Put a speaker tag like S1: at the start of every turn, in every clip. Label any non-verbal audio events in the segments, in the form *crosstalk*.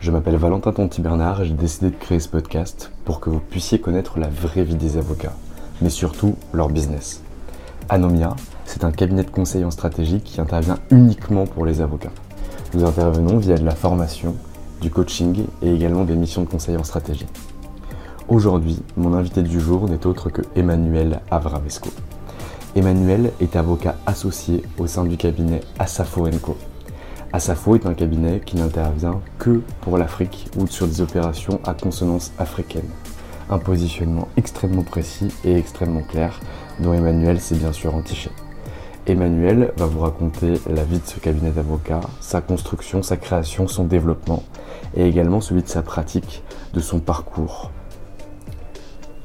S1: Je m'appelle Valentin Tonti-Bernard et j'ai décidé de créer ce podcast pour que vous puissiez connaître la vraie vie des avocats, mais surtout leur business. Anomia, c'est un cabinet de conseil en stratégie qui intervient uniquement pour les avocats. Nous intervenons via de la formation, du coaching et également des missions de conseil en stratégie. Aujourd'hui, mon invité du jour n'est autre que Emmanuel Avramesco. Emmanuel est avocat associé au sein du cabinet Asafo Co. Asafo est un cabinet qui n'intervient que pour l'Afrique ou sur des opérations à consonance africaine. Un positionnement extrêmement précis et extrêmement clair dont Emmanuel s'est bien sûr entiché. Emmanuel va vous raconter la vie de ce cabinet d'avocats, sa construction, sa création, son développement et également celui de sa pratique, de son parcours.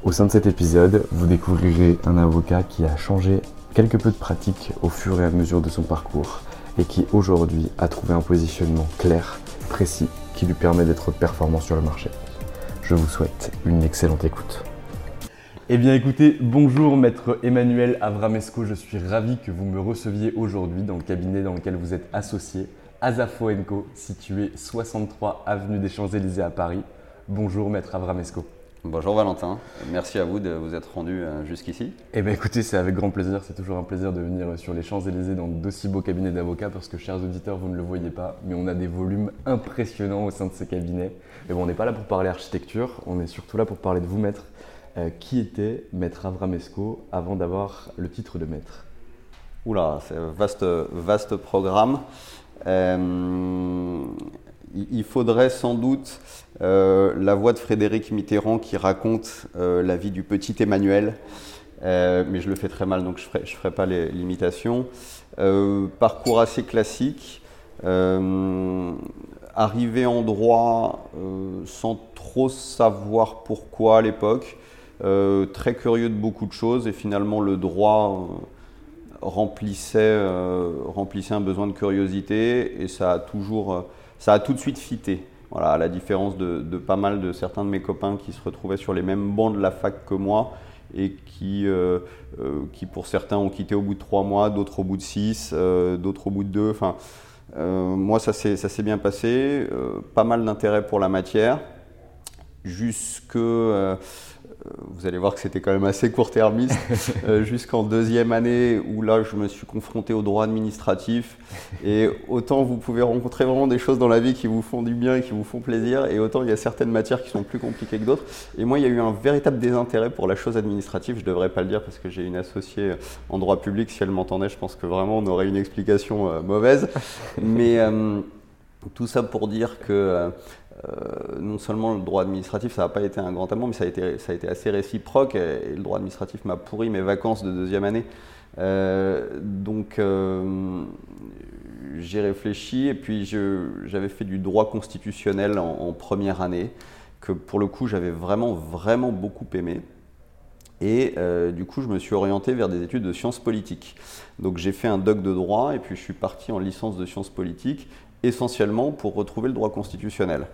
S1: Au sein de cet épisode, vous découvrirez un avocat qui a changé quelque peu de pratique au fur et à mesure de son parcours et qui aujourd'hui a trouvé un positionnement clair, précis, qui lui permet d'être performant sur le marché. Je vous souhaite une excellente écoute. Eh bien écoutez, bonjour maître Emmanuel Avramesco, je suis ravi que vous me receviez aujourd'hui dans le cabinet dans lequel vous êtes associé, Azafo Co, situé 63 avenue des Champs-Élysées à Paris. Bonjour maître Avramesco.
S2: Bonjour Valentin, merci à vous de vous être rendu euh, jusqu'ici.
S1: Eh bien écoutez, c'est avec grand plaisir, c'est toujours un plaisir de venir sur les Champs-Élysées dans d'aussi beaux cabinets d'avocats parce que chers auditeurs, vous ne le voyez pas, mais on a des volumes impressionnants au sein de ces cabinets. Mais bon, on n'est pas là pour parler architecture, on est surtout là pour parler de vous maître. Euh, qui était maître Avramesco avant d'avoir le titre de maître?
S2: Oula, c'est un vaste, vaste programme. Euh, il faudrait sans doute euh, la voix de Frédéric Mitterrand qui raconte euh, la vie du petit Emmanuel, euh, mais je le fais très mal donc je ne ferai, pas l'imitation. parcours assez classique, arrivé en droit sans trop savoir pourquoi à l'époque, très curieux de beaucoup de choses et finalement le droit remplissait, remplissait un besoin de curiosité et ça a toujours ça a tout de suite fité. Voilà, à la différence de, pas mal de certains de mes copains qui se retrouvaient sur les mêmes bancs de la fac que moi et qui, euh, euh, qui pour certains ont quitté au bout de trois mois, d'autres au bout de six, euh, d'autres au bout de deux. Enfin, moi, ça s'est bien passé. pas mal d'intérêt pour la matière. Jusque euh, vous allez voir que c'était quand même assez court-termiste, *laughs* euh, jusqu'en deuxième année où là je me suis confronté au droit administratif. Et autant vous pouvez rencontrer vraiment des choses dans la vie qui vous font du bien et qui vous font plaisir, et autant il y a certaines matières qui sont plus compliquées que d'autres. Et moi il y a eu un véritable désintérêt pour la chose administrative, je ne devrais pas le dire parce que j'ai une associée en droit public, si elle m'entendait je pense que vraiment on aurait une explication euh, mauvaise. Mais tout ça pour dire que euh, non seulement le droit administratif, ça n'a pas été un grand amour, mais ça a été, ça a été assez réciproque. Et, le droit administratif m'a pourri mes vacances de deuxième année. Euh, donc euh, j'ai réfléchi et puis j'avais fait du droit constitutionnel en, première année, que pour le coup j'avais vraiment, vraiment beaucoup aimé. Et du coup, je me suis orienté vers des études de sciences politiques. Donc j'ai fait un doc de droit et puis je suis parti en licence de sciences politiques essentiellement pour retrouver le droit constitutionnel.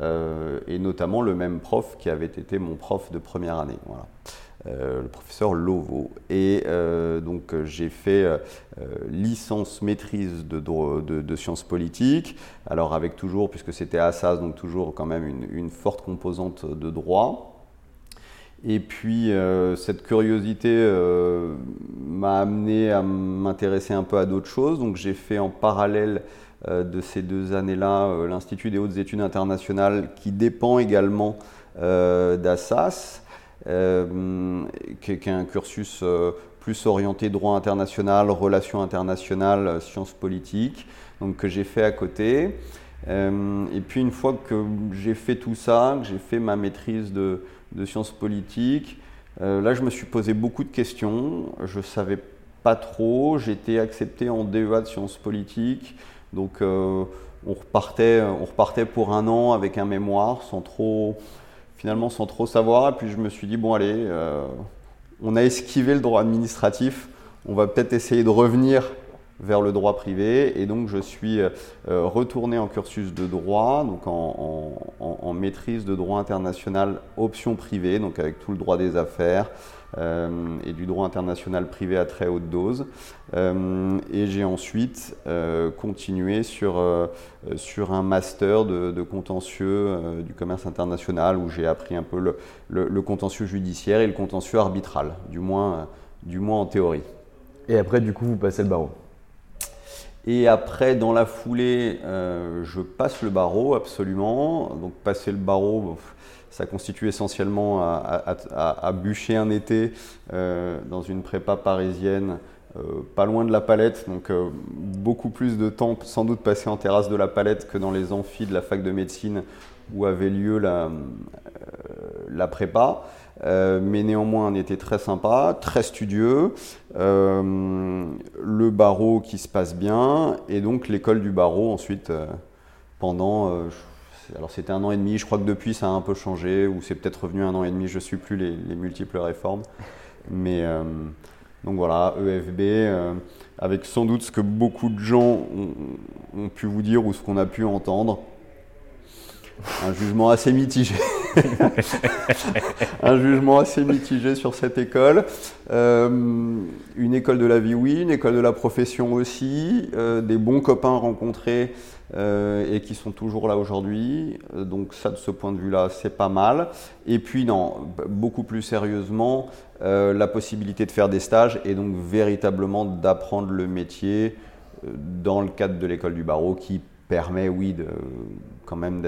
S2: et notamment le même prof qui avait été mon prof de première année. Voilà. Euh, le professeur Lovo. Et euh, donc j'ai fait euh, licence maîtrise de, de, sciences politiques, alors avec toujours, puisque c'était Assas, donc toujours quand même une, forte composante de droit. Et puis cette curiosité m'a amené à m'intéresser un peu à d'autres choses. Donc j'ai fait en parallèle de ces deux années-là l'Institut des hautes études internationales qui dépend également d'Assas. Euh, qui, est un cursus euh, plus orienté droit international, relations internationales, sciences politiques, donc que j'ai fait à côté. Euh, et puis une fois que j'ai fait tout ça, que j'ai fait ma maîtrise de, sciences politiques, là je me suis posé beaucoup de questions. Je savais pas trop. Été accepté en DEA de sciences politiques. Donc on, repartait, on repartait pour un an avec un mémoire sans trop, finalement sans trop savoir. Et puis je me suis dit, bon allez, euh, on a esquivé le droit administratif, on va peut-être essayer de revenir vers le droit privé. Et donc je suis euh, retourné en cursus de droit, donc en, maîtrise de droit international option privée, donc avec tout le droit des affaires, euh, et du droit international privé à très haute dose. Euh, et j'ai ensuite euh, continué sur, sur un master de, contentieux du commerce international où j'ai appris un peu le, le, contentieux judiciaire et le contentieux arbitral, du moins, du moins en théorie.
S1: Et après, du coup, vous passez le barreau
S2: et après, dans la foulée, je passe le barreau, absolument. Donc, passer le barreau, ça constitue essentiellement à, bûcher un été euh, dans une prépa parisienne, euh, pas loin de la palette, donc euh, beaucoup plus de temps sans doute passé en terrasse de la palette que dans les amphis de la fac de médecine où avait lieu la, la prépa. mais néanmoins un été très sympa, très studieux, le barreau qui se passe bien, et donc l'école du barreau ensuite pendant, alors c'était un an et demi, je crois que depuis ça a un peu changé, ou c'est peut-être revenu un an et demi, je ne suis plus les, multiples réformes. Mais euh, donc voilà, EFB, euh, avec sans doute ce que beaucoup de gens ont, pu vous dire ou ce qu'on a pu entendre. Un jugement assez mitigé. *laughs* un jugement assez mitigé sur cette école. Euh, une école de la vie, oui, une école de la profession aussi. des bons copains rencontrés et qui sont toujours là aujourd'hui. Euh, donc ça, de ce point de vue-là, c'est pas mal. Et puis, non, beaucoup plus sérieusement, euh, la possibilité de faire des stages et donc véritablement d'apprendre le métier dans le cadre de l'école du barreau qui permet, oui, quand même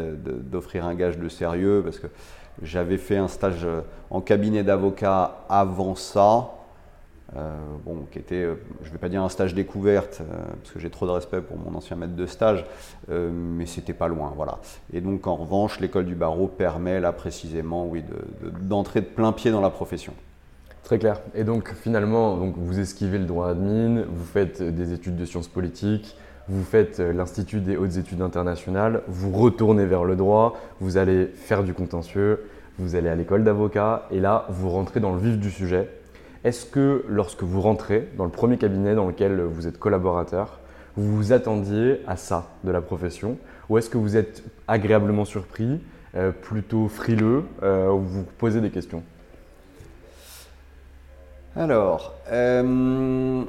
S2: d'offrir un gage de sérieux parce que j'avais fait un stage en cabinet d'avocat avant ça. Euh, bon, qui était, euh, je ne vais pas dire un stage découverte, euh, parce que j'ai trop de respect pour mon ancien maître de stage, mais c'était pas loin, voilà. Et donc, en revanche, l'école du barreau permet là précisément, oui, d'entrer de, plein pied dans la profession.
S1: Très clair. Et donc, finalement, donc, vous esquivez le droit admin, vous faites des études de sciences politiques, vous faites l'Institut des hautes études internationales, vous retournez vers le droit, vous allez faire du contentieux, vous allez à l'école d'avocat, et là, vous rentrez dans le vif du sujet est-ce que lorsque vous rentrez dans le premier cabinet dans lequel vous êtes collaborateur, vous vous attendiez à ça de la profession Ou est-ce que vous êtes agréablement surpris, euh, plutôt frileux, euh, ou vous posez des questions?
S2: Alors, euh,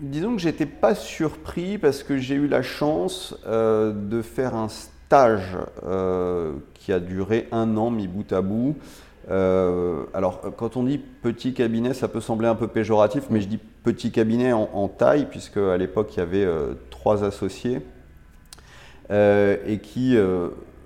S2: disons que j'étais pas surpris parce que j'ai eu la chance de faire un stage qui a duré un an mis bout à bout euh, alors, quand on dit petit cabinet, ça peut sembler un peu péjoratif, mais je dis petit cabinet en, taille, puisque à l'époque, il y avait euh, trois associés, euh, et qui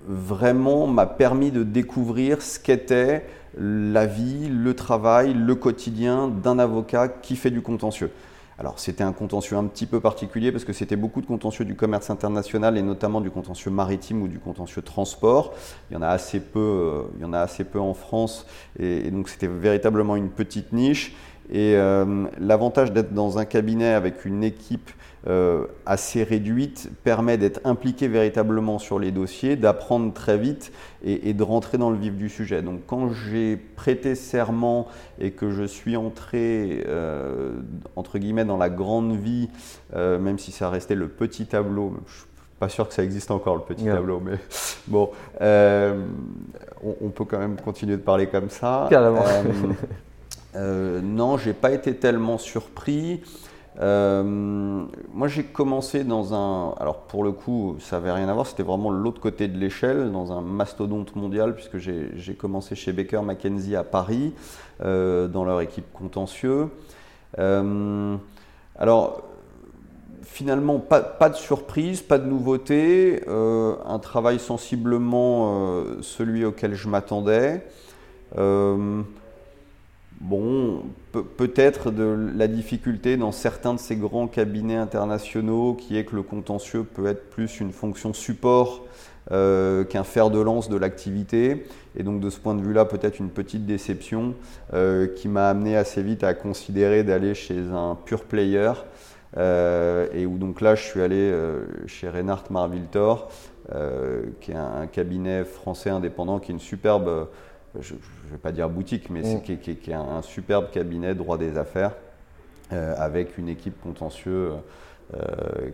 S2: vraiment m'a permis de découvrir ce qu'était la vie, le travail, le quotidien d'un avocat qui fait du contentieux. Alors c'était un contentieux un petit peu particulier parce que c'était beaucoup de contentieux du commerce international et notamment du contentieux maritime ou du contentieux transport. Il y en a assez peu, euh, il y en a assez peu en France et, donc c'était véritablement une petite niche. Et l'avantage d'être dans un cabinet avec une équipe assez réduite permet d'être impliqué véritablement sur les dossiers, d'apprendre très vite et, de rentrer dans le vif du sujet. Donc quand j'ai prêté serment et que je suis entré, entre guillemets, dans la grande vie, même si ça restait le petit tableau, pas sûr que ça existe encore le petit tableau, mais *laughs* bon, euh, on, peut quand même continuer de parler comme ça.
S1: Carrément.
S2: Euh, euh, non, j'ai pas été tellement surpris. Euh, moi, j'ai commencé dans un. Alors, pour le coup, ça n'avait rien à voir, c'était vraiment l'autre côté de l'échelle, dans un mastodonte mondial, puisque j'ai commencé chez Baker McKenzie à Paris, dans leur équipe contentieux. alors, finalement, pas, de surprise, pas de nouveauté, euh, un travail sensiblement euh, celui auquel je m'attendais. Euh, bon, peut-être de la difficulté dans certains de ces grands cabinets internationaux qui est que le contentieux peut être plus une fonction support qu'un fer de lance de l'activité. Et donc de ce point de vue-là, peut-être une petite déception qui m'a amené assez vite à considérer d'aller chez un pure player euh, et où donc là je suis allé euh, chez Reinhardt Marviltor, euh, qui est un, cabinet français indépendant, qui est une superbe, je ne vais pas dire boutique, mais mm. qui, est un, superbe cabinet droit des affaires, avec une équipe contentieuse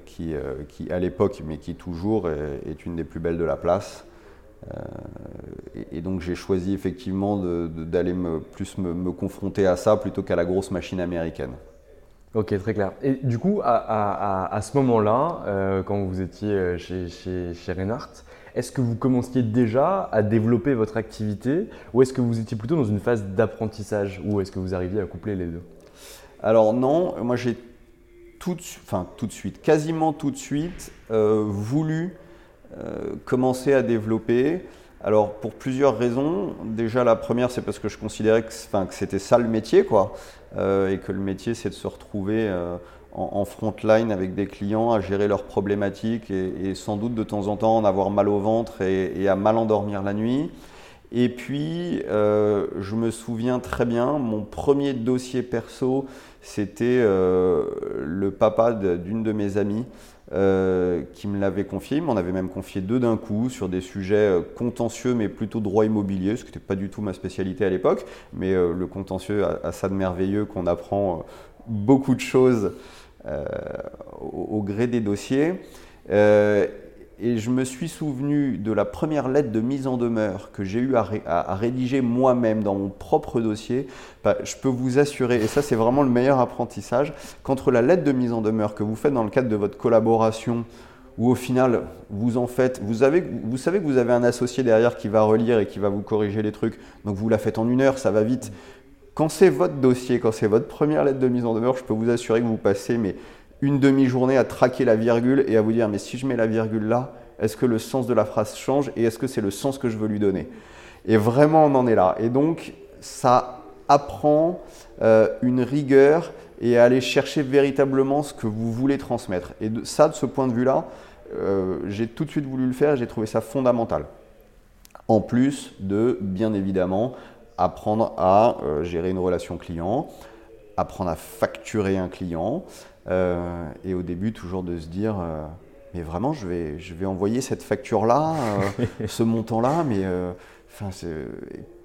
S2: qui, qui, à l'époque, mais qui toujours est, une des plus belles de la place. et, donc j'ai choisi effectivement d'aller me, plus me, confronter à ça plutôt qu'à la grosse machine américaine.
S1: Ok, très clair. Et du coup, à, ce moment-là, euh, quand vous étiez euh, chez, chez, chez Reinhardt, est-ce que vous commenciez déjà à développer votre activité ou est-ce que vous étiez plutôt dans une phase d'apprentissage ou est-ce que vous arriviez à coupler les deux
S2: Alors non, moi j'ai tout, de suite, quasiment tout de suite euh, voulu commencer à développer. Alors pour plusieurs raisons. Déjà la première c'est parce que je considérais que, que c'était ça le métier quoi. Euh, et que le métier c'est de se retrouver euh, en, front line avec des clients à gérer leurs problématiques et, sans doute de temps en temps en avoir mal au ventre et, à mal endormir la nuit. Et puis, euh, je me souviens très bien, mon premier dossier perso, c'était le papa d'une de mes amies euh, qui me l'avait confié. Il m'en avait même confié deux d'un coup sur des sujets euh, contentieux, mais plutôt droit immobilier, ce qui n'était pas du tout ma spécialité à l'époque. Mais euh, le contentieux a, ça de merveilleux qu'on apprend beaucoup de choses au, gré des dossiers. Et je me suis souvenu de la première lettre de mise en demeure que j'ai eu à, rédiger moi-même dans mon propre dossier. Bah, je peux vous assurer, et ça c'est vraiment le meilleur apprentissage, qu'entre la lettre de mise en demeure que vous faites dans le cadre de votre collaboration, où au final vous en faites, vous, avez, vous savez que vous avez un associé derrière qui va relire et qui va vous corriger les trucs, donc vous la faites en une heure, ça va vite. Quand c'est votre dossier, quand c'est votre première lettre de mise en demeure, je peux vous assurer que vous passez une demi-journée à traquer la virgule et à vous dire mais si je mets la virgule là, est-ce que le sens de la phrase change et est-ce que c'est le sens que je veux lui donner? Et vraiment on en est là. Et donc ça apprend euh, une rigueur et à aller chercher véritablement ce que vous voulez transmettre. Et ça, de ce point de vue-là, euh, j'ai tout de suite voulu le faire et j'ai trouvé ça fondamental. En plus de, bien évidemment, apprendre à euh, gérer une relation client, apprendre à facturer un client, euh, et au début, toujours de se dire, euh, mais vraiment, je vais, je vais envoyer cette facture-là, ce montant-là, mais c'est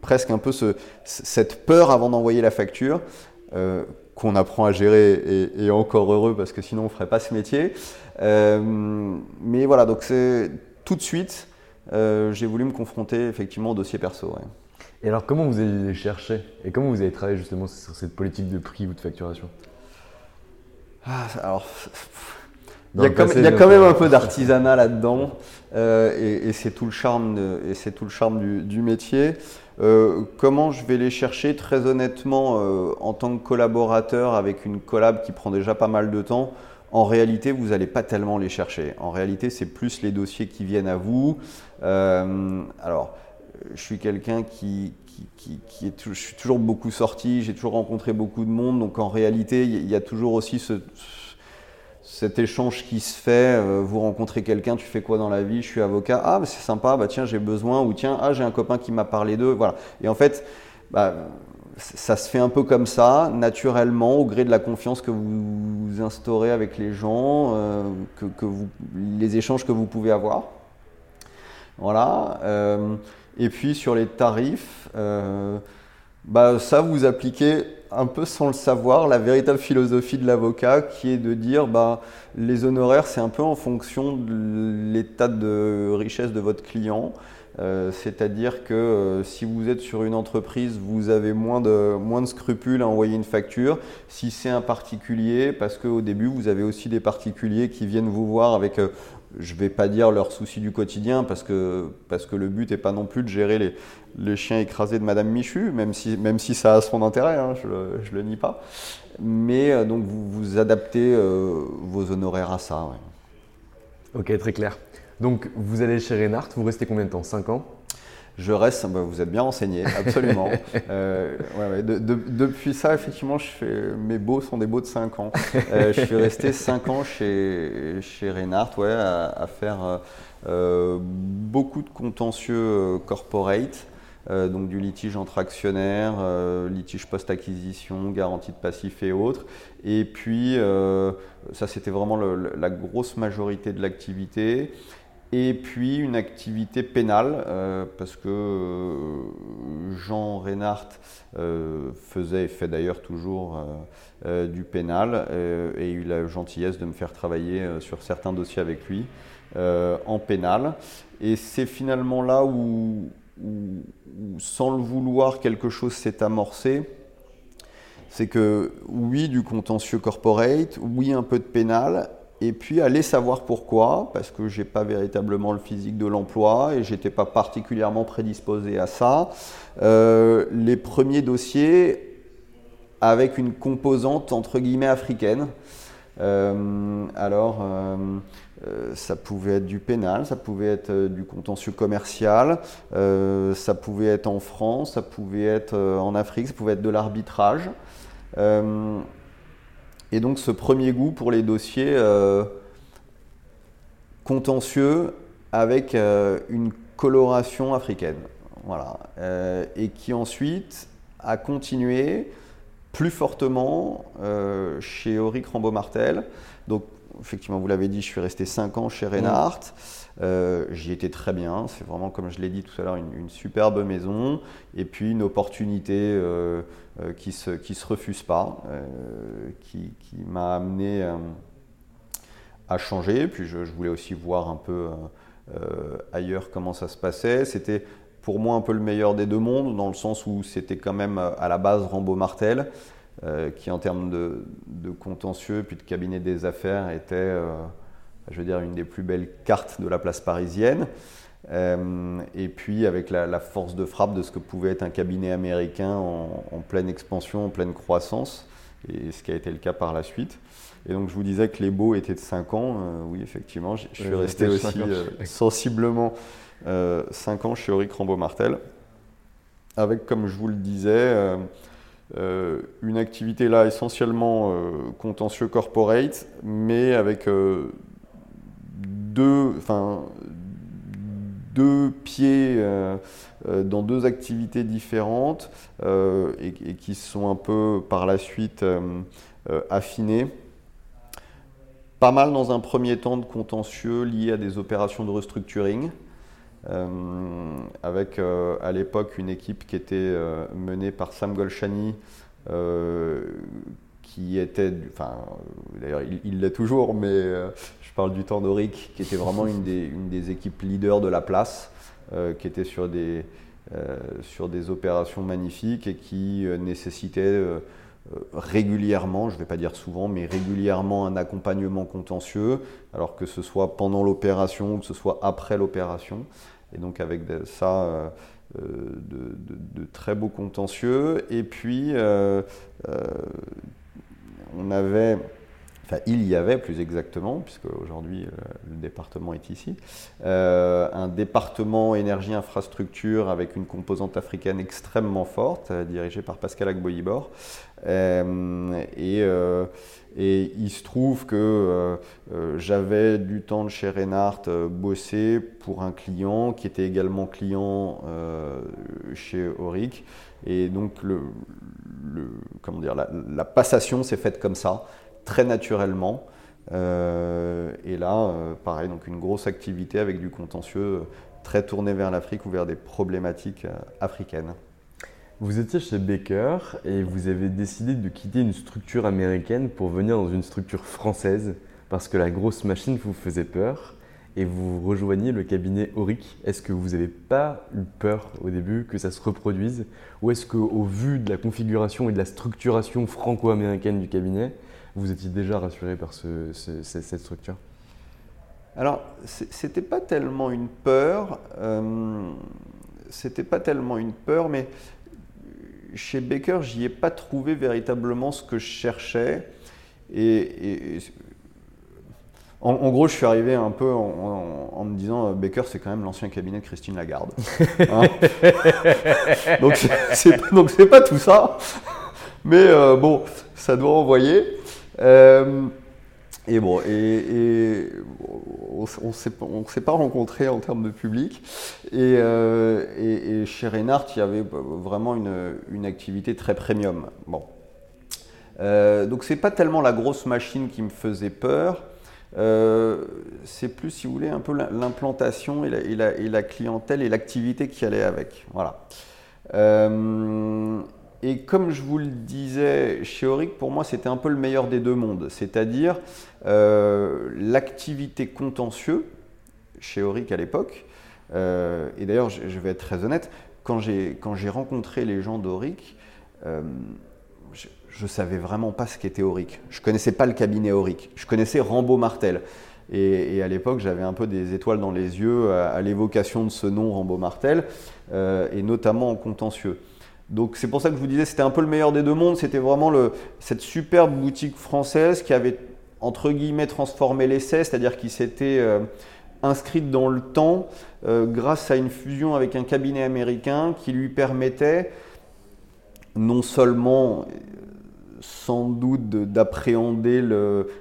S2: presque un peu ce, cette peur avant d'envoyer la facture. qu'on apprend à gérer et, encore heureux parce que sinon on ne ferait pas ce métier. mais voilà, donc c'est tout de suite, j'ai voulu me confronter effectivement au dossier perso.
S1: Et alors comment vous allez chercher et comment vous avez travaillé justement sur cette politique de prix ou de facturation?
S2: Ah, alors, il y a, quand, même un peu d'artisanat là-dedans, euh, et, c'est tout le charme, et c'est tout le charme du, métier. Euh, comment je vais les chercher? Très honnêtement, euh, en tant que collaborateur avec une collab qui prend déjà pas mal de temps, en réalité, vous n'allez pas tellement les chercher. En réalité, c'est plus les dossiers qui viennent à vous. alors, je suis quelqu'un qui, est, je suis toujours beaucoup sorti, j'ai toujours rencontré beaucoup de monde, donc en réalité, il y a toujours aussi ce, cet échange qui se fait. Euh, vous rencontrez quelqu'un, tu fais quoi dans la vie Je suis avocat. Ah, bah, c'est sympa. Bah tiens, j'ai besoin. Ou tiens, ah, j'ai un copain qui m'a parlé d'eux. Voilà. Et en fait, bah, ça se fait un peu comme ça, naturellement, au gré de la confiance que vous instaurez avec les gens, que, vous, les échanges que vous pouvez avoir. Voilà. Et puis sur les tarifs, bah, ça vous appliquez un peu sans le savoir la véritable philosophie de l'avocat qui est de dire bah, les honoraires c'est un peu en fonction de l'état de richesse de votre client. Euh, c'est-à-dire que euh, si vous êtes sur une entreprise, vous avez moins de, moins de scrupules à envoyer une facture. Si c'est un particulier, parce qu'au début, vous avez aussi des particuliers qui viennent vous voir avec euh, je ne vais pas dire leurs soucis du quotidien parce que, parce que le but n'est pas non plus de gérer les, les, chiens écrasés de Madame Michu, même si, même si ça a son intérêt, hein, je ne le, nie pas. Mais euh, donc vous, vous adaptez euh, vos honoraires à ça.
S1: Ok, très clair. Donc vous allez chez Reinhardt, vous restez combien de temps? 5 ans?
S2: Je reste, bah, vous êtes bien renseigné, absolument. *laughs* Euh, depuis ça, effectivement, je fais, mes beaux sont des beaux de 5 ans. Euh, je suis resté *laughs* 5 ans chez, chez Reinhardt ouais, à, faire euh, beaucoup de contentieux corporate. donc du litige entre actionnaires, litige post-acquisition, garantie de passif et autres. Et puis, ça c'était vraiment la grosse majorité de l'activité et puis une activité pénale, euh, parce que euh, Jean Reinhardt euh, faisait et fait d'ailleurs toujours du pénal, et il a eu la gentillesse de me faire travailler sur certains dossiers avec lui en pénal. Et c'est finalement là où, sans le vouloir, quelque chose s'est amorcé. C'est que oui, du contentieux corporate, oui, un peu de pénal, et puis aller savoir pourquoi, parce que je n'ai pas véritablement le physique de l'emploi et j'étais pas particulièrement prédisposé à ça. Euh, les premiers dossiers avec une composante entre guillemets africaine. Euh, alors, euh, ça pouvait être du pénal, ça pouvait être du contentieux commercial, ça pouvait être en France, ça pouvait être en Afrique, ça pouvait être de l'arbitrage. Et donc ce premier goût pour les dossiers euh, contentieux avec euh, une coloration africaine. Voilà. Euh, et qui ensuite a continué plus fortement chez Auric Rambaud-Martel. Donc effectivement, vous l'avez dit, je suis resté 5 ans chez Reinhardt. Euh, j'y étais très bien. C'est vraiment, comme je l'ai dit tout à l'heure, une, superbe maison. Et puis une opportunité euh, qui ne se, qui se refuse pas, qui, qui m'a amené à changer. Puis je, voulais aussi voir un peu ailleurs comment ça se passait. C'était pour moi un peu le meilleur des deux mondes, dans le sens où c'était quand même à la base Rambo-Martel. qui en termes de, de, contentieux puis de cabinet des affaires était je veux dire, une des plus belles cartes de la place parisienne. Euh, et puis avec la, force de frappe de ce que pouvait être un cabinet américain en, pleine expansion, en pleine croissance, et ce qui a été le cas par la suite. Et donc je vous disais que les beaux étaient de 5 ans. Euh, oui, effectivement, je suis resté aussi euh, sensiblement 5 ans chez Auric Rambaud-Martel, avec, comme je vous le disais, une activité là essentiellement contentieux corporate, mais avec deux, enfin, deux pieds euh, euh, dans deux activités différentes euh, et, qui sont un peu par la suite affinées. Pas mal dans un premier temps de contentieux liés à des opérations de restructuring. avec à l'époque une équipe qui était menée par Sam Golshani, qui était, enfin, d'ailleurs il l'est toujours, mais je parle du temps d'Auric, qui était vraiment une des, une des, équipes leaders de la place, euh, qui était sur des, euh, sur des opérations magnifiques et qui euh, nécessitait régulièrement, je ne vais pas dire souvent, mais régulièrement un accompagnement contentieux, alors que ce soit pendant l'opération ou que ce soit après l'opération. Et donc avec ça, de, très beaux contentieux. Et puis, on avait enfin il y avait plus exactement, puisque aujourd'hui euh, le département est ici, euh, un département énergie infrastructure avec une composante africaine extrêmement forte, euh, dirigée par Pascal Agboyibor. et, et il se trouve que j'avais du temps de chez Reinhardt bossé pour un client qui était également client chez Auric. Et donc comment dire, la passation s'est faite comme ça très naturellement. Euh, et là, euh, pareil, donc une grosse activité avec du contentieux euh, très tourné vers l'Afrique ou vers des problématiques africaines.
S1: Vous étiez chez Baker et vous avez décidé de quitter une structure américaine pour venir dans une structure française parce que la grosse machine vous faisait peur et vous rejoignez le cabinet Auric. Est-ce que vous n'avez pas eu peur au début que ça se reproduise ou est-ce qu'au vu de la configuration et de la structuration franco-américaine du cabinet, vous étiez déjà rassuré par cette structure
S2: Alors, c'était pas tellement une peur, euh, c'était pas tellement une peur, mais chez Baker, j'y ai pas trouvé véritablement ce que je cherchais. Et, en, gros, je suis arrivé un peu en, me disant euh, Baker, c'est quand même l'ancien cabinet de Christine Lagarde. *laughs* Hein donc, c'est pas tout ça. Mais euh, bon, ça doit envoyer. Euh, et bon, on ne s'est pas rencontrés en termes de public. Et, euh, chez Reinhardt, il y avait vraiment une, activité très premium. Bon. Euh, donc c'est pas tellement la grosse machine qui me faisait peur. C'est plus, si vous voulez, un peu l'implantation et, et la, clientèle et l'activité qui allait avec. Voilà. Et comme je vous le disais, chez Auric, pour moi, c'était un peu le meilleur des deux mondes. C'est-à-dire euh, l'activité contentieux chez Auric à l'époque. Euh, et d'ailleurs, je, vais être très honnête, quand j'ai rencontré les gens d'Auric, euh, je ne savais vraiment pas ce qu'était Auric. Je ne connaissais pas le cabinet Auric. Je connaissais Rambo Martel. Et, à l'époque, j'avais un peu des étoiles dans les yeux à, à l'évocation de ce nom Rambo Martel, et notamment en contentieux. Donc c'est pour ça que je vous disais, c'était un peu le meilleur des deux mondes. C'était vraiment le, cette superbe boutique française qui avait, entre guillemets, transformé l'essai, c'est-à-dire qui s'était euh, inscrite dans le temps euh, grâce à une fusion avec un cabinet américain qui lui permettait non seulement, sans doute, d'appréhender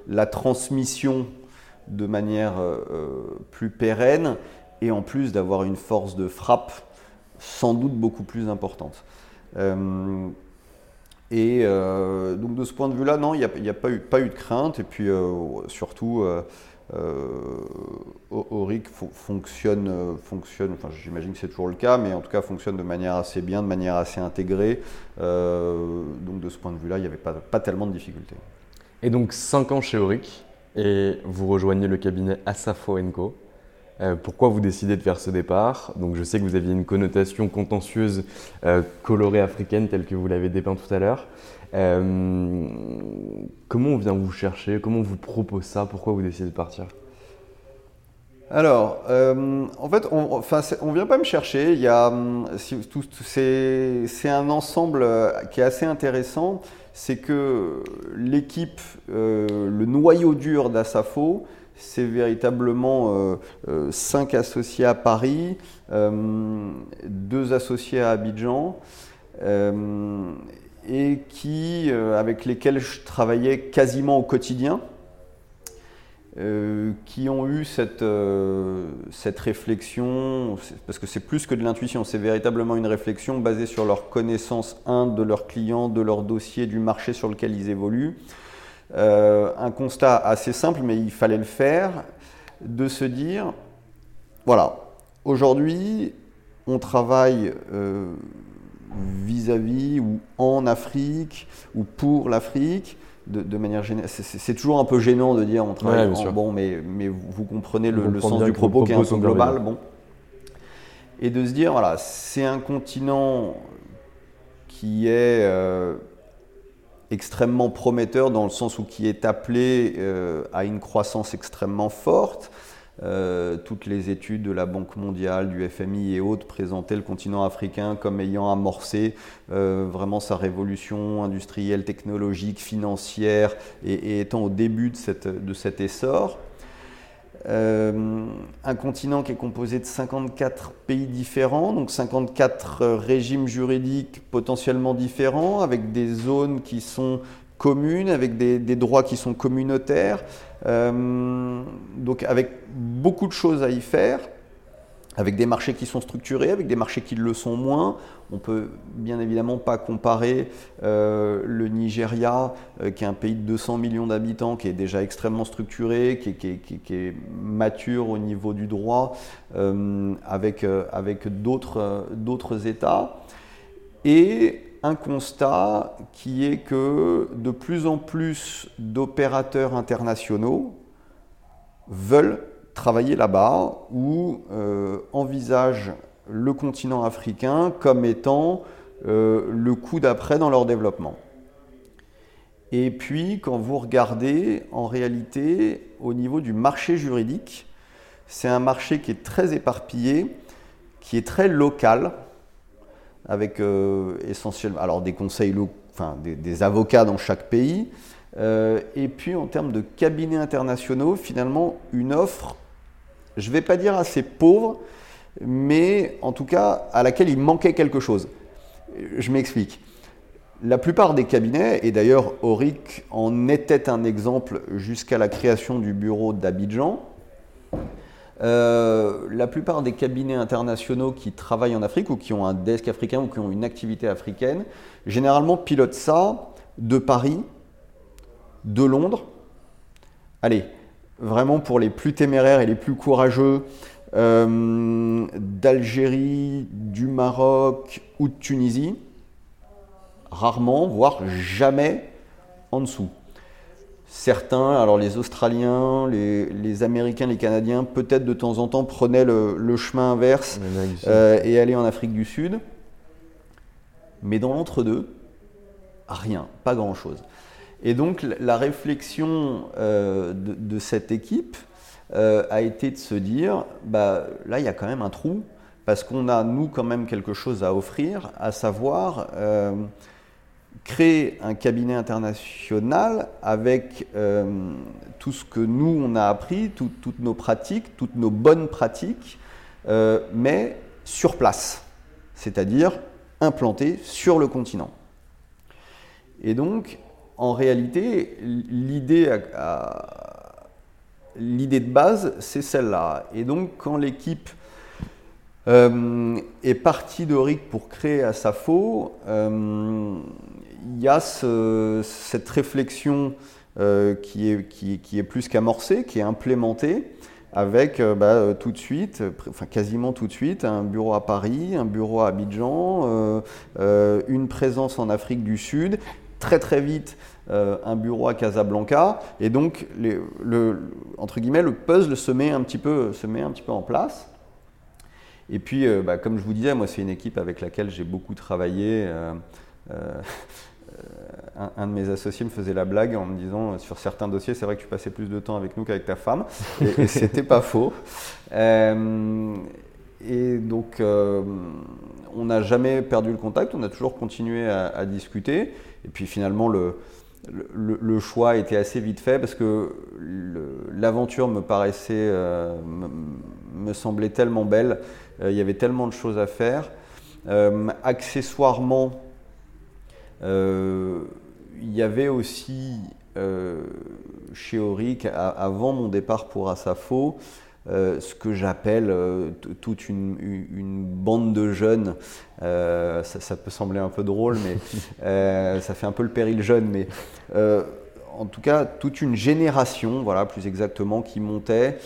S2: la transmission de manière euh, plus pérenne et en plus d'avoir une force de frappe sans doute beaucoup plus importante. Euh, et euh, donc de ce point de vue-là, non, il n'y a, pas, eu, de crainte. Et puis euh, surtout, Auric fonctionne, fonctionne enfin j'imagine que c'est toujours le cas, mais en tout cas fonctionne de manière assez bien, de manière assez intégrée. donc de ce point de vue-là, il n'y avait pas, pas tellement de difficultés.
S1: Et donc 5 ans chez Auric, et vous rejoignez le cabinet Asafo Co. Euh, pourquoi vous décidez de faire ce départ? Donc je sais que vous aviez une connotation contentieuse euh, colorée africaine telle que vous l'avez dépeint tout à l'heure. Euh, comment on vient vous chercher? Comment on vous propose ça? Pourquoi vous décidez de partir?
S2: Alors, en fait, on ne vient pas me chercher. Il y c'est, un ensemble qui est assez intéressant. C'est que l'équipe, le noyau dur d'Asafo, c'est véritablement euh, euh, cinq associés à Paris, euh, deux associés à Abidjan, et qui, avec lesquels je travaillais quasiment au quotidien, qui ont eu cette, cette réflexion, parce que c'est plus que de l'intuition, c'est véritablement une réflexion basée sur leur connaissance, un, de leurs clients, de leur dossier, du marché sur lequel ils évoluent, euh, un constat assez simple, mais il fallait le faire, de se dire, voilà, aujourd'hui, on travaille euh, vis-à-vis ou en Afrique ou pour l'Afrique. De, manière générale, c'est toujours un peu gênant de dire on travaille bon, mais, mais vous, comprenez le, sens du propos qui est un peu global, bon. Et de se dire voilà, c'est un continent qui est euh, extrêmement prometteur dans le sens où qui est appelé euh, à une croissance extrêmement forte. toutes les études de la Banque mondiale, du FMI et autres présentaient le continent africain comme ayant amorcé vraiment sa révolution industrielle, technologique, financière et, étant au début de, cette, de cet essor. Euh, un continent qui est composé de 54 pays différents, donc 54 régimes juridiques potentiellement différents, avec des zones qui sont communes, avec des, droits qui sont communautaires, euh, donc avec beaucoup de choses à y faire avec des marchés qui sont structurés, avec des marchés qui le sont moins. On peut bien évidemment pas comparer euh, le Nigeria, euh, qui est un pays de 200 millions d'habitants, qui est déjà extrêmement structuré, qui est, mature au niveau du droit, euh, avec, avec d'autres États. Et un constat qui est que de plus en plus d'opérateurs internationaux veulent travailler là-bas ou euh, envisagent le continent africain comme étant euh, le coup d'après dans leur développement. Et puis, quand vous regardez, en réalité, au niveau du marché juridique, c'est un marché qui est très éparpillé, qui est très local, avec euh, essentiellement alors des conseils, enfin des, avocats dans chaque pays, et puis en termes de cabinets internationaux, finalement une offre je ne vais pas dire assez pauvre, mais en tout cas à laquelle il manquait quelque chose. Je m'explique. La plupart des cabinets, et d'ailleurs Auric en était un exemple jusqu'à la création du bureau d'Abidjan, euh, la plupart des cabinets internationaux qui travaillent en Afrique ou qui ont un desk africain ou qui ont une activité africaine, généralement pilotent ça de Paris, de Londres, allez, vraiment pour les plus téméraires et les plus courageux, euh, d'Algérie, du Maroc ou de Tunisie, rarement, voire jamais en dessous. Certains, alors les Australiens, les, Américains, les Canadiens, peut-être de temps en temps prenaient le, chemin inverse euh, et allaient en Afrique du Sud. Mais dans l'entre-deux, rien, pas grand-chose. Et donc la réflexion euh, de, cette équipe euh, a été de se dire, bah, là il y a quand même un trou, parce qu'on a nous quand même quelque chose à offrir, à savoir euh, créer un cabinet international avec tout ce que nous on a appris, toutes nos pratiques, toutes nos bonnes pratiques, mais sur place, c'est-à-dire implanté sur le continent. Et donc, en réalité, l'idée, de base, c'est celle-là. Et donc, quand l'équipe euh, est partie de RIC pour créer Asafo, euh, il y a cette réflexion euh, qui, est, qui, est, plus qu'amorcée, qui est implémentée avec bah, tout de suite, enfin quasiment tout de suite, un bureau à Paris, un bureau à Abidjan, une présence en Afrique du Sud très très vite euh, un bureau à Casablanca et donc le, entre guillemets le puzzle se met un petit peu, se met un petit peu en place. Et puis, euh, bah, comme je vous disais, moi c'est une équipe avec laquelle j'ai beaucoup travaillé. Euh, un, de mes associés me faisait la blague en me disant sur certains dossiers, c'est vrai que tu passais plus de temps avec nous qu'avec ta femme, et, c'était pas *laughs* faux. Et donc, on n'a jamais perdu le contact, on a toujours continué à discuter. Et puis finalement, le, le, choix était assez vite fait parce que l'aventure me paraissait, euh, me, semblait tellement belle, euh, il y avait tellement de choses à faire. Euh, accessoirement, il y avait aussi chez Auric, avant mon départ pour Asafo, euh, ce que j'appelle euh, toute une, bande de jeunes. Euh, ça, peut sembler un peu drôle, mais *laughs* ça fait un peu le péril jeune. Mais en tout cas, toute une génération, voilà, plus exactement, qui montait,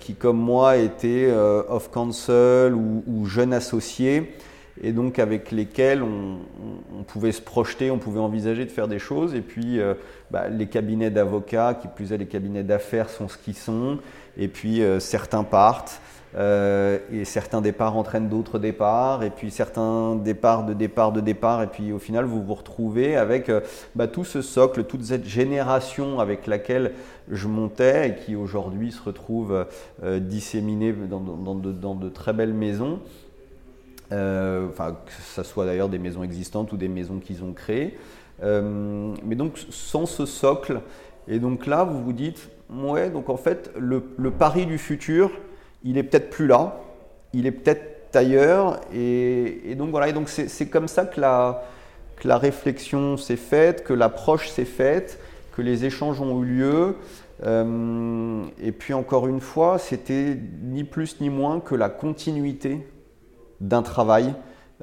S2: qui comme moi était off council ou, ou jeune associé et donc avec lesquels on, pouvait se projeter, on pouvait envisager de faire des choses. Et puis euh, bah, les cabinets d'avocats, qui plus est les cabinets d'affaires, sont ce qu'ils sont. Et puis euh, certains partent. Euh, et certains départs entraînent d'autres départs, et puis certains départs de départ de départ, et puis au final vous vous retrouvez avec bah, tout ce socle, toute cette génération avec laquelle je montais et qui aujourd'hui se retrouve disséminée dans, dans, de, très belles maisons. Euh, enfin que ce soit d'ailleurs des maisons existantes ou des maisons qu'ils ont créées. Euh, mais donc sans ce socle, et donc là vous vous dites, ouais, donc en fait le, pari du futur, il est peut-être plus là, il est peut-être ailleurs, et, donc voilà, et donc c'est comme ça que la, que la réflexion s'est faite, que l'approche s'est faite, que les échanges ont eu lieu. Euh, et puis encore une fois, c'était ni plus ni moins que la continuité d'un travail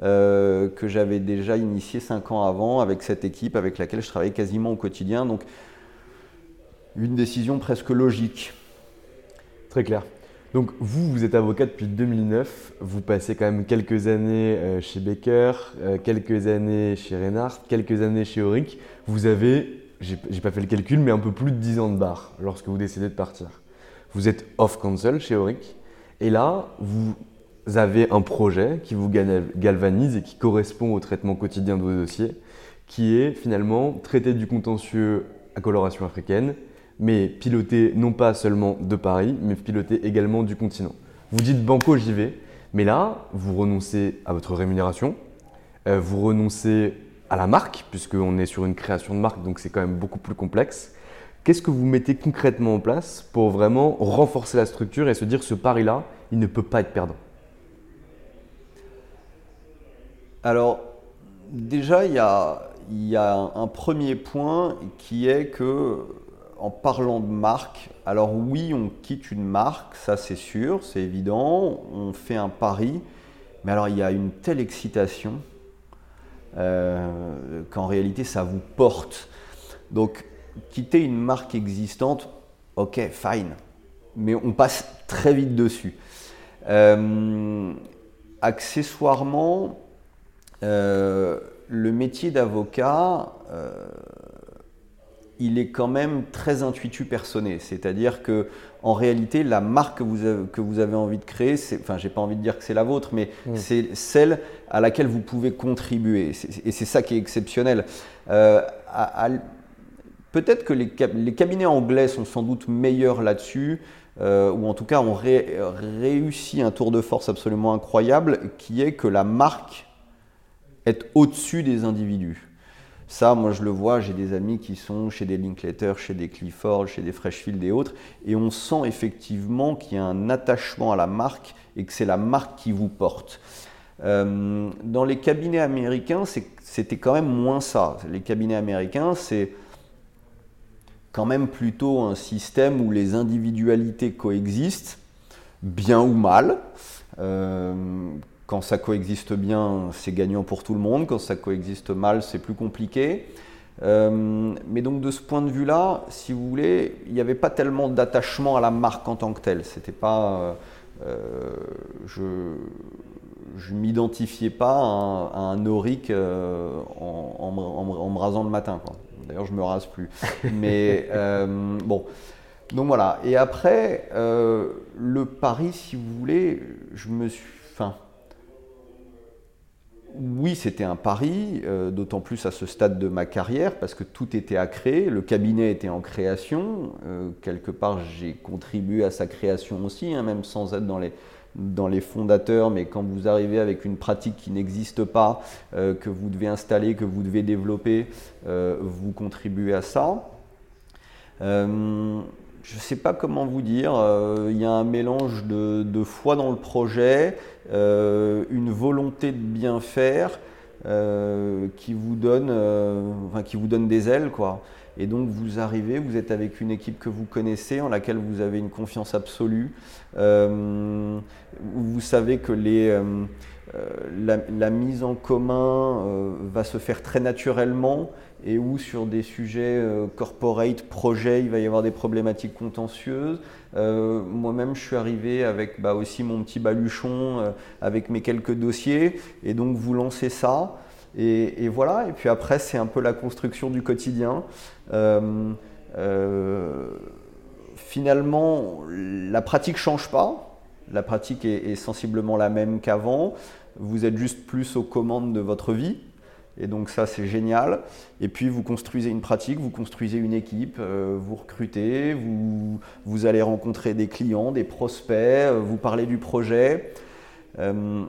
S2: euh, que j'avais déjà initié cinq ans avant avec cette équipe avec laquelle je travaillais quasiment au quotidien. Donc, une décision presque logique.
S1: Très clair. Donc vous, vous êtes avocat depuis 2009, vous passez quand même quelques années euh, chez Baker, euh, quelques années chez Reinhardt, quelques années chez Auric. Vous avez, j'ai pas fait le calcul, mais un peu plus de 10 ans de bar lorsque vous décidez de partir. Vous êtes off counsel chez Auric, et là, vous avez un projet qui vous galvanise et qui correspond au traitement quotidien de vos dossiers, qui est finalement traiter du contentieux à coloration africaine, mais piloté non pas seulement de Paris, mais piloté également du continent. Vous dites banco, j'y vais, mais là, vous renoncez à votre rémunération, euh, vous renoncez à la marque, puisqu'on est sur une création de marque, donc c'est quand même beaucoup plus complexe. Qu'est-ce que vous mettez concrètement en place pour vraiment renforcer la structure et se dire ce pari-là, il ne peut pas être perdant?
S2: Alors, déjà, il y a, un premier point qui est que, en parlant de marque, alors oui, on quitte une marque, ça c'est sûr, c'est évident, on fait un pari, mais alors il y a une telle excitation euh, qu'en réalité ça vous porte. Donc, quitter une marque existante, ok, fine, mais on passe très vite dessus. Euh, accessoirement, euh, le métier d'avocat, euh, il est quand même très intuitu personné. C'est-à-dire que en réalité, la marque que vous avez, que vous avez envie de créer, enfin, j'ai pas envie de dire que c'est la vôtre, mais mm. c'est celle à laquelle vous pouvez contribuer. Et c'est ça qui est exceptionnel. Euh, peut-être que les, les, cabinets anglais sont sans doute meilleurs là-dessus. ou en tout cas ont réussi un tour de force absolument incroyable, qui est que la marque être au-dessus des individus. Ça, moi, je le vois, j'ai des amis qui sont chez des Linklater, chez des Clifford, chez des Freshfield et autres, et on sent effectivement qu'il y a un attachement à la marque et que c'est la marque qui vous porte. Euh, dans les cabinets américains, c'était quand même moins ça. Les cabinets américains, c'est quand même plutôt un système où les individualités coexistent, bien ou mal. Euh, quand ça coexiste bien, c'est gagnant pour tout le monde. Quand ça coexiste mal, c'est plus compliqué. Euh, mais donc de ce point de vue-là, si vous voulez, il n'y avait pas tellement d'attachement à la marque en tant que telle. C'était pas, euh, je, je m'identifiais pas à un, auric euh, en, me rasant le matin. D'ailleurs, je me rase plus. *laughs* Mais bon. Donc voilà. Et après, le pari, si vous voulez, je me suis. Oui, c'était un pari, euh, d'autant plus à ce stade de ma carrière, parce que tout était à créer, le cabinet était en création, euh, quelque part j'ai contribué à sa création aussi, hein, même sans être dans les, dans les fondateurs, mais quand vous arrivez avec une pratique qui n'existe pas, euh, que vous devez installer, que vous devez développer, vous contribuez à ça je ne sais pas comment vous dire, euh, il y a un mélange de, foi dans le projet, euh, une volonté de bien faire euh, qui, vous donne, enfin, qui vous donne des ailes. Quoi. Et donc vous arrivez, vous êtes avec une équipe que vous connaissez, en laquelle vous avez une confiance absolue. vous savez que les, la, mise en commun va se faire très naturellement et où sur des sujets euh, corporate, projet, il va y avoir des problématiques contentieuses. Euh, moi-même, je suis arrivé avec bah, aussi mon petit baluchon, euh, avec mes quelques dossiers, et donc vous lancez ça. Et, voilà, et puis après, c'est un peu la construction du quotidien. finalement, la pratique ne change pas. La pratique est sensiblement la même qu'avant. Vous êtes juste plus aux commandes de votre vie. Et donc ça, c'est génial. Et puis, vous construisez une pratique, vous construisez une équipe, euh, vous recrutez, vous, vous, allez rencontrer des clients, des prospects, euh, vous parlez du projet. Euh,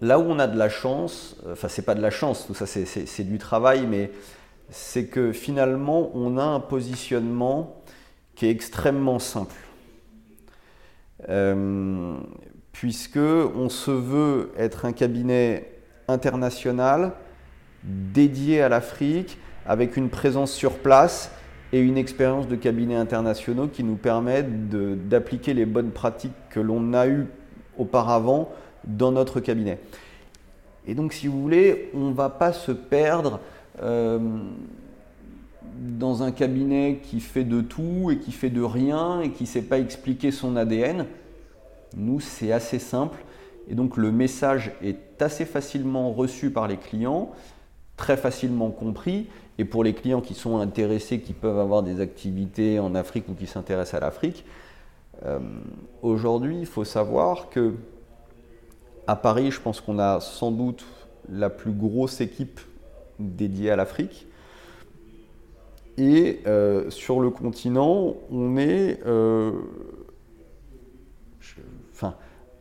S2: là où on a de la chance, enfin, c'est pas de la chance, tout ça, c'est du travail, mais c'est que finalement, on a un positionnement qui est extrêmement simple. puisque on se veut être un cabinet international dédié à l'Afrique avec une présence sur place et une expérience de cabinets internationaux qui nous permettent d'appliquer les bonnes pratiques que l'on a eues auparavant dans notre cabinet. Et donc, si vous voulez, on ne va pas se perdre euh, dans un cabinet qui fait de tout et qui fait de rien et qui ne sait pas expliquer son ADN. Nous, c'est assez simple. Et donc le message est assez facilement reçu par les clients, très facilement compris. Et pour les clients qui sont intéressés, qui peuvent avoir des activités en Afrique ou qui s'intéressent à l'Afrique, euh, aujourd'hui, il faut savoir que à Paris, je pense qu'on a sans doute la plus grosse équipe dédiée à l'Afrique. Et euh, sur le continent, on est, euh, enfin,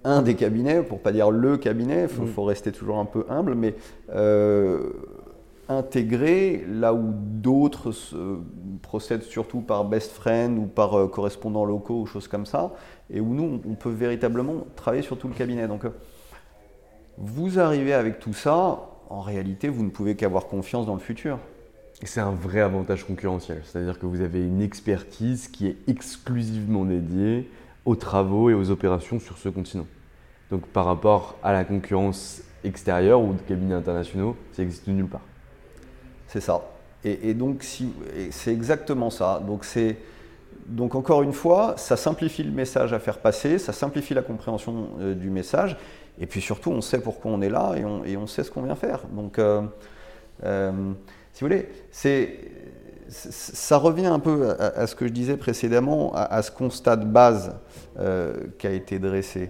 S2: un des cabinets, pour pas dire le cabinet, il faut, rester toujours un peu humble, mais intégré là où d'autres procèdent surtout par best friend ou par euh, correspondants locaux ou choses comme ça, et où nous, on peut véritablement travailler sur tout le cabinet. Donc, euh, vous arrivez avec tout ça, en réalité, vous ne pouvez qu'avoir confiance dans le futur.
S1: C'est un vrai avantage concurrentiel, c'est-à-dire que vous avez une expertise qui est exclusivement dédiée aux travaux et aux opérations sur ce continent. Donc par rapport à la concurrence extérieure ou de cabinets internationaux, ça existe nulle part.
S2: C'est ça. Et, donc si, c'est exactement ça. Donc c'est donc encore une fois, ça simplifie le message à faire passer, ça simplifie la compréhension euh, du message, et puis surtout on sait pourquoi on est là et on, sait ce qu'on vient faire. Donc euh, euh, si vous voulez, c'est ça revient un peu à, ce que je disais précédemment, à, ce constat de base qui a été dressé.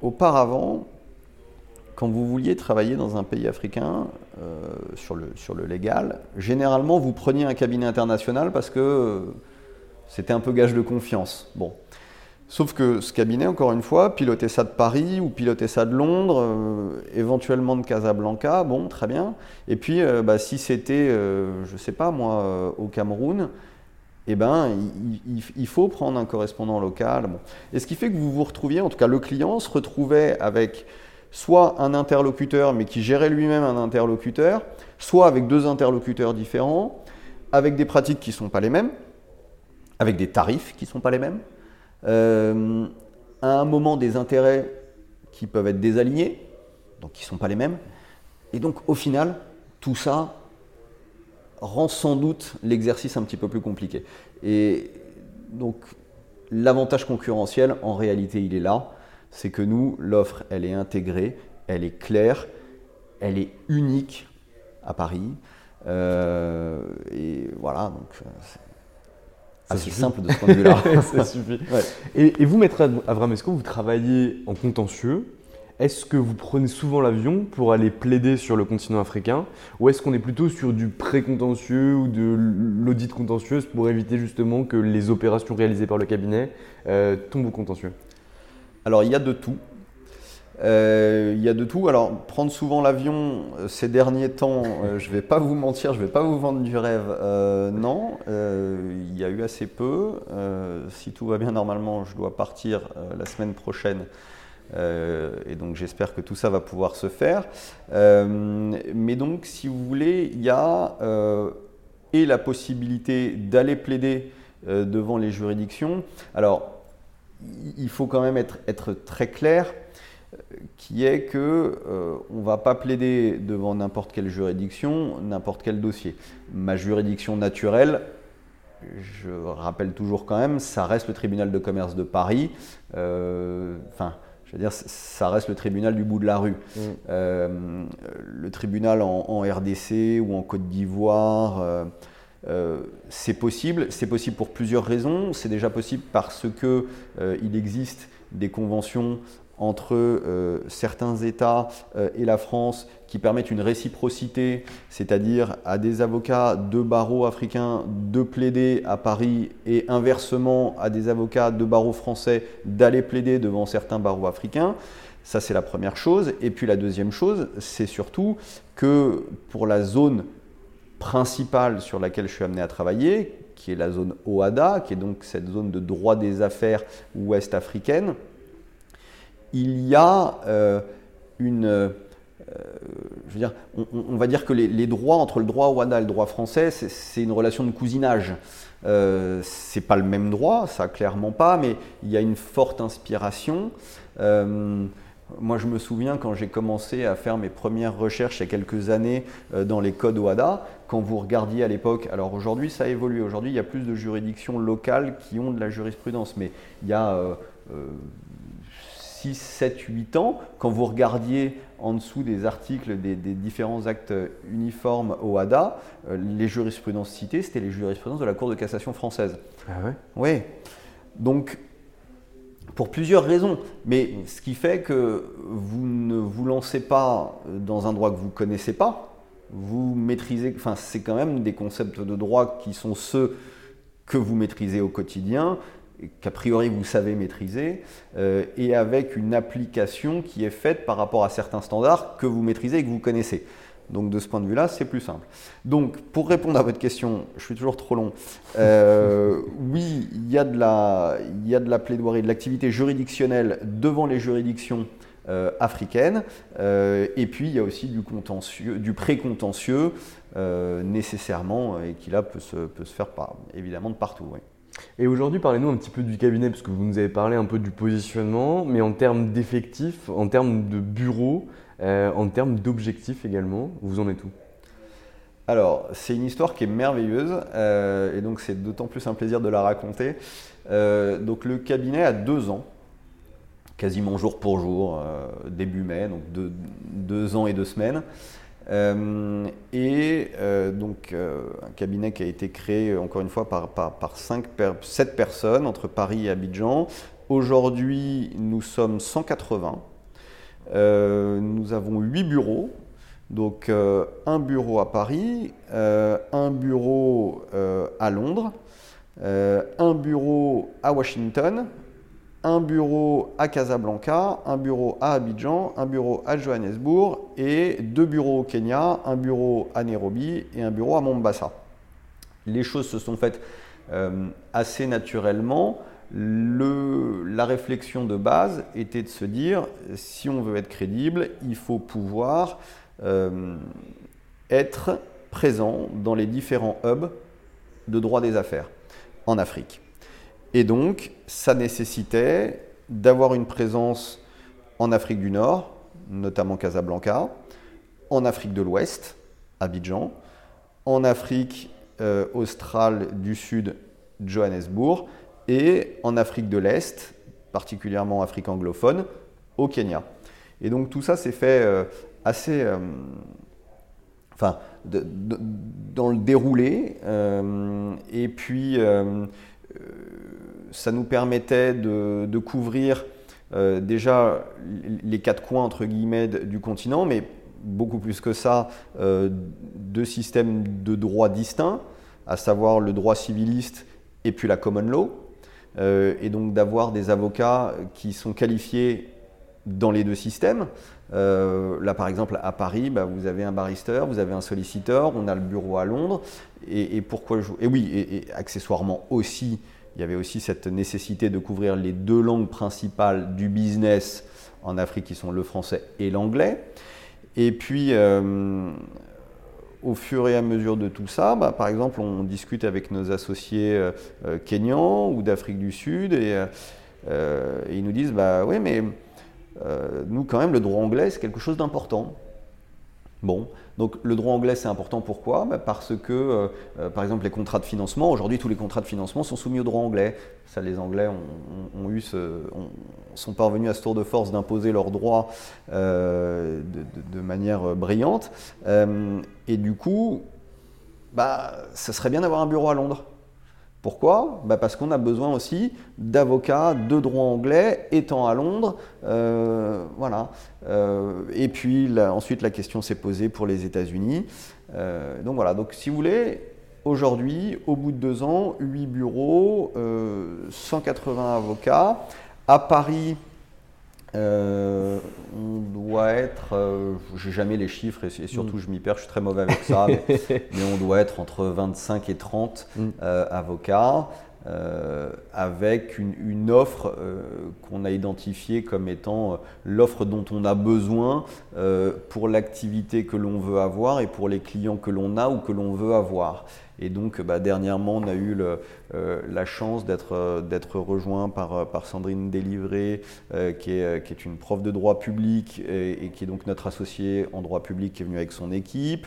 S2: Auparavant, quand vous vouliez travailler dans un pays africain euh, sur, le, sur le légal, généralement vous preniez un cabinet international parce que c'était un peu gage de confiance. Bon. Sauf que ce cabinet, encore une fois, piloter ça de Paris ou piloter ça de Londres, euh, éventuellement de Casablanca, bon, très bien. Et puis, euh, bah, si c'était, euh, je ne sais pas moi, au Cameroun, eh ben, il, faut prendre un correspondant local. Et ce qui fait que vous vous retrouviez, en tout cas le client se retrouvait avec soit un interlocuteur, mais qui gérait lui-même un interlocuteur, soit avec deux interlocuteurs différents, avec des pratiques qui ne sont pas les mêmes, avec des tarifs qui ne sont pas les mêmes. Euh, à un moment des intérêts qui peuvent être désalignés, donc qui ne sont pas les mêmes. Et donc au final, tout ça rend sans doute l'exercice un petit peu plus compliqué. Et donc l'avantage concurrentiel, en réalité, il est là. C'est que nous, l'offre, elle est intégrée, elle est claire, elle est unique à Paris. Euh, et voilà, donc euh, c'est simple de ce point de vue-là. *laughs*
S1: ça suffit. Et, vous, Maître Avramesco, vous travaillez en contentieux? Est-ce que vous prenez souvent l'avion pour aller plaider sur le continent africain? Ou est-ce qu'on est plutôt sur du pré-contentieux ou de l'audit contentieuse pour éviter justement que les opérations réalisées par le cabinet euh, tombent au contentieux?
S2: Alors il y a de tout. Euh, il y a de tout. Alors, prendre souvent l'avion euh, ces derniers temps, euh, *laughs* je ne vais pas vous mentir, je ne vais pas vous vendre du rêve. non, il y a eu assez peu. si tout va bien, normalement, je dois partir la semaine prochaine. et donc, j'espère que tout ça va pouvoir se faire. mais donc, si vous voulez, il y a et la possibilité d'aller plaider devant les juridictions. Alors, il faut quand même être, être très clair qui est que on ne va pas plaider devant n'importe quelle juridiction, n'importe quel dossier. Ma juridiction naturelle, je rappelle toujours quand même, ça reste le tribunal de commerce de Paris. Enfin, je veux dire, ça reste le tribunal du bout de la rue. Mm. Euh, le tribunal en, RDC ou en Côte d'Ivoire, euh, euh, c'est possible. C'est possible pour plusieurs raisons. C'est déjà possible parce que il existe des conventions entre euh, certains États euh, et la France qui permettent une réciprocité, c'est-à-dire à des avocats de barreaux africains de plaider à Paris et inversement à des avocats de barreaux français d'aller plaider devant certains barreaux africains. Ça, c'est la première chose. Et puis la deuxième chose, c'est surtout que pour la zone principale sur laquelle je suis amené à travailler, qui est la zone OADA, qui est donc cette zone de droit des affaires ouest africaine, il y a euh, une... Euh, je veux dire, on, va dire que les, droits entre le droit ouada et le droit français, c'est une relation de cousinage. Euh, c'est pas le même droit, ça clairement pas, mais il y a une forte inspiration. Euh, moi, je me souviens quand j'ai commencé à faire mes premières recherches il y a quelques années dans les codes OADA, quand vous regardiez à l'époque, alors aujourd'hui ça a évolué, aujourd'hui il y a plus de juridictions locales qui ont de la jurisprudence, mais il y a 6, 7, 8 ans, quand vous regardiez en dessous des articles des, différents actes uniformes au ADA, euh, les jurisprudences citées, c'était les jurisprudences de la Cour de cassation française.
S1: Ah ouais?
S2: Oui. Donc, pour plusieurs raisons. Mais ce qui fait que vous ne vous lancez pas dans un droit que vous ne connaissez pas, vous maîtrisez, enfin, c'est quand même des concepts de droit qui sont ceux que vous maîtrisez au quotidien, qu'a priori vous savez maîtriser, euh, et avec une application qui est faite par rapport à certains standards que vous maîtrisez et que vous connaissez. Donc de ce point de vue-là, c'est plus simple. Donc pour répondre à votre question, je suis toujours trop long. Euh, y, a de la, il y a de la plaidoirie, de l'activité juridictionnelle devant les juridictions euh, africaines. et puis il y a aussi du contentieux, du pré-contentieux nécessairement, et qui là peut se, peut se faire par, évidemment de partout. Oui.
S1: Et aujourd'hui, parlez-nous un petit peu du cabinet, parce que vous nous avez parlé un peu du positionnement, mais en termes d'effectifs, en termes de bureaux, euh, en termes d'objectifs également, vous en êtes où?
S2: Alors, c'est une histoire qui est merveilleuse, euh, et donc c'est d'autant plus un plaisir de la raconter. Euh, donc, le cabinet a deux ans, quasiment jour pour jour, début mai, donc deux ans et deux semaines. Euh, et euh, donc euh, un cabinet qui a été créé encore une fois par, par, 5 7 personnes entre Paris et Abidjan. Aujourd'hui, nous sommes 180. nous avons 8 bureaux. Donc un bureau à Paris, un bureau à Londres, un bureau à Washington, un bureau à Casablanca, un bureau à Abidjan, un bureau à Johannesburg et deux bureaux au Kenya, un bureau à Nairobi et un bureau à Mombasa. Les choses se sont faites euh, assez naturellement. la réflexion de base était de se dire, si on veut être crédible, il faut pouvoir euh, être présent dans les différents hubs de droit des affaires en Afrique. Et donc, ça nécessitait d'avoir une présence en Afrique du Nord, notamment Casablanca, en Afrique de l'Ouest, Abidjan, en Afrique euh, australe du Sud, Johannesburg, et en Afrique de l'Est, particulièrement Afrique anglophone, au Kenya. Et donc tout ça s'est fait euh, assez... Euh, enfin, dans le déroulé, et puis ça nous permettait de, couvrir euh, déjà les quatre coins entre guillemets du continent, mais beaucoup plus que ça, euh, deux systèmes de droit distincts, à savoir le droit civiliste et puis la common law, euh, et donc d'avoir des avocats qui sont qualifiés dans les deux systèmes. Là, par exemple, à Paris, bah, vous avez un baristeur, vous avez un solliciteur, on a le bureau à Londres. Et, pourquoi je... Et oui, et accessoirement aussi, il y avait aussi cette nécessité de couvrir les deux langues principales du business en Afrique qui sont le français et l'anglais. Et puis, euh, au fur et à mesure de tout ça, bah, par exemple, on discute avec nos associés euh, euh, kenyans ou d'Afrique du Sud et, ils nous disent bah oui, mais nous, quand même, le droit anglais, c'est quelque chose d'important. Bon, donc le droit anglais c'est important pourquoi? Bah, Parce que euh, euh, par exemple les contrats de financement, aujourd'hui tous les contrats de financement sont soumis au droit anglais. Ça les Anglais ont, eu sont parvenus à ce tour de force d'imposer leurs droits euh, de, manière brillante. et du coup, bah, ce serait bien d'avoir un bureau à Londres. Pourquoi bah Parce qu'on a besoin aussi d'avocats de droit anglais étant à Londres. Euh, voilà. Euh, et puis ensuite, la question s'est posée pour les États-Unis. Euh, donc voilà. Donc si vous voulez, aujourd'hui, au bout de deux ans, huit bureaux, 180 avocats. À Paris, euh, on doit être, euh, j'ai jamais les chiffres et, surtout mm. je m'y perds, je suis très mauvais avec ça, *laughs* mais, on doit être entre 25 et 30 mm. euh, avocats. Avec une, offre qu'on a identifiée comme étant l'offre dont on a besoin pour l'activité que l'on veut avoir et pour les clients que l'on a ou que l'on veut avoir. Et donc, bah, dernièrement, on a eu euh, la chance d'être euh, rejoint par, euh, Sandrine Délivré, qui, est, une prof de droit public et, qui est donc notre associée en droit public qui est venue avec son équipe.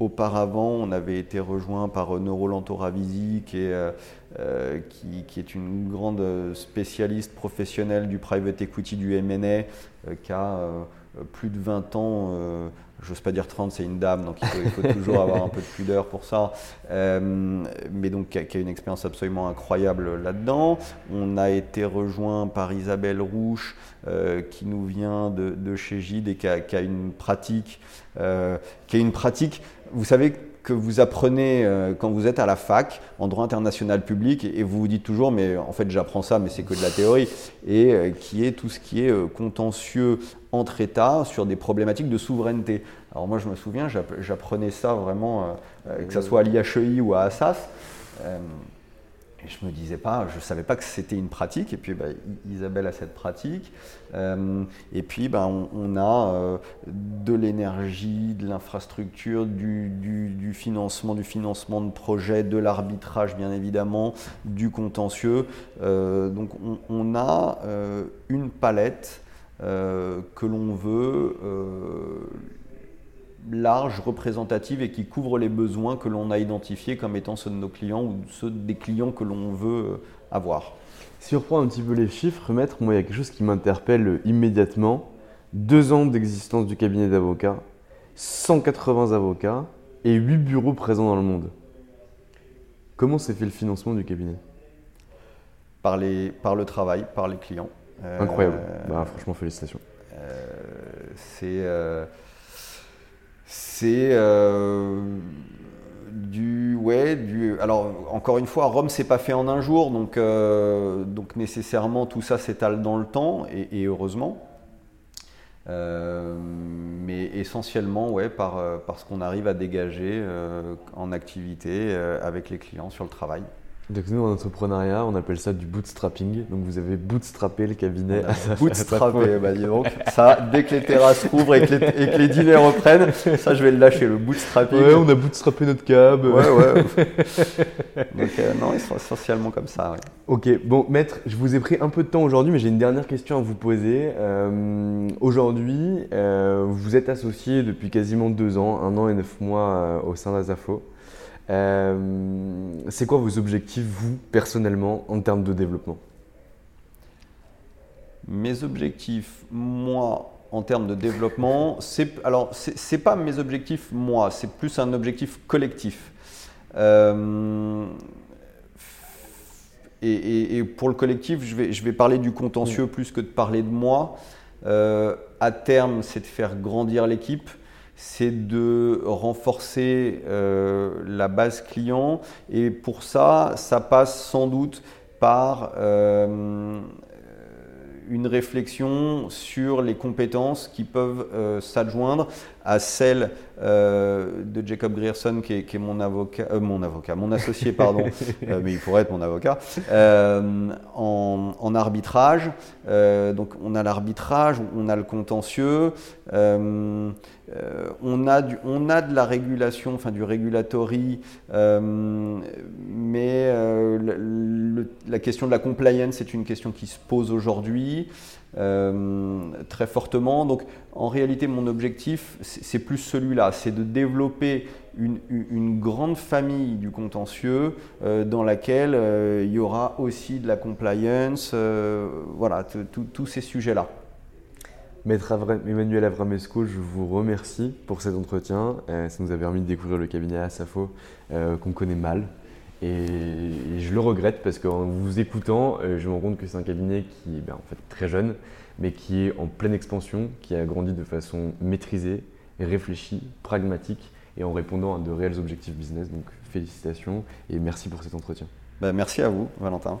S2: Auparavant, on avait été rejoint par Neurolanto Ravisi, qui est, qui, qui, est une grande spécialiste professionnelle du private equity du MNA, qui a plus de 20 ans j'ose pas dire 30, c'est une dame, donc il faut, toujours avoir un peu de pudeur pour ça, euh, mais donc qui a, une expérience absolument incroyable là-dedans. On a été rejoint par Isabelle Rouche, euh, qui nous vient de, chez Gide et qui a, une pratique, euh, qui a une pratique, vous savez, que vous apprenez euh, quand vous êtes à la fac en droit international public et vous vous dites toujours mais en fait j'apprends ça mais c'est que de la théorie et euh, qui est tout ce qui est euh, contentieux entre États sur des problématiques de souveraineté. Alors moi je me souviens j'apprenais ça vraiment que ce soit à l'IHEI ou à Assas et je me disais pas, je savais pas que c'était une pratique. Et puis bah, Isabelle a cette pratique. Euh, et puis bah, on, a euh, de l'énergie, de l'infrastructure, du, financement, du financement de projets, de l'arbitrage bien évidemment, du contentieux. Euh, donc on, a une palette que l'on veut large, représentative et qui couvre les besoins que l'on a identifiés comme étant ceux de nos clients ou ceux des clients que l'on veut euh, avoir.
S1: Si on reprend un petit peu les chiffres, maître, moi il y a quelque chose qui m'interpelle immédiatement. Deux ans d'existence du cabinet d'avocats, 180 avocats et 8 bureaux présents dans le monde. Comment s'est fait le financement du cabinet?
S2: Par, les, par le travail, par les clients.
S1: Incroyable. Euh, bah, franchement, félicitations.
S2: Euh, c'est c'est euh, du ouais du alors encore une fois Rome s'est pas fait en un jour donc euh, nécessairement tout ça s'étale dans le temps et, heureusement euh, mais essentiellement ouais par parce qu'on arrive à dégager en activité avec les clients sur le travail.
S1: Donc nous en entrepreneuriat, on appelle ça du bootstrapping. Donc vous avez bootstrappé le cabinet.
S2: bootstrappé, bah dis donc. Ça, dès que les terrasses rouvrent et que les, dîners reprennent, ça je vais le lâcher, le bootstrapping.
S1: Ouais, on a bootstrappé notre cab.
S2: Ouais, ouais. donc euh, non, ils sont essentiellement comme ça.
S1: Ok, bon maître, je vous ai pris un peu de temps aujourd'hui, mais j'ai une dernière question à vous poser. Euh, aujourd'hui, euh, vous êtes associé depuis quasiment deux ans, un an et neuf mois au sein d'Azafo. Euh, c'est quoi vos objectifs, vous, personnellement, en termes de développement?
S2: Mes objectifs, moi, en termes de développement, c'est alors c'est pas mes objectifs moi, c'est plus un objectif collectif. Euh, et, pour le collectif, je vais, je vais parler du contentieux plus que de parler de moi. Euh, à terme, c'est de faire grandir l'équipe c'est de renforcer euh, la base client et pour ça, ça passe sans doute par euh, une réflexion sur les compétences qui peuvent euh, s'adjoindre à celles de Jacob Grierson, qui est, mon avocat, mon avocat, mon associé, pardon, *laughs* mais il pourrait être mon avocat, en, en, arbitrage. donc on a l'arbitrage, on a le contentieux. Euh, on, a de la régulation, enfin du regulatory, euh, mais euh, la question de la compliance est une question qui se pose aujourd'hui très fortement. Donc en réalité, mon objectif, c'est plus celui-là, c'est de développer une, grande famille du contentieux dans laquelle il y aura aussi de la compliance, voilà, tous ces sujets-là.
S1: Maître Emmanuel Avramesco, je vous remercie pour cet entretien. Euh, ça nous a permis de découvrir le cabinet Asafo euh, qu'on connaît mal. Et, je le regrette parce qu'en vous écoutant, euh, je me rends compte que c'est un cabinet qui est ben, en fait très jeune, mais qui est en pleine expansion, qui a grandi de façon maîtrisée, réfléchie, pragmatique et en répondant à de réels objectifs business. Donc félicitations et merci pour cet entretien.
S2: Ben, merci à vous, Valentin.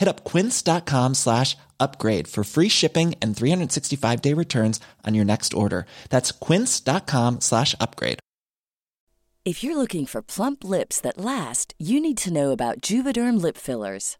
S3: Hit up quince.com slash upgrade for free shipping and 365 day returns on your next order. That's quince.com slash upgrade.
S4: If you're looking for plump lips that last, you need to know about Juvederm lip fillers.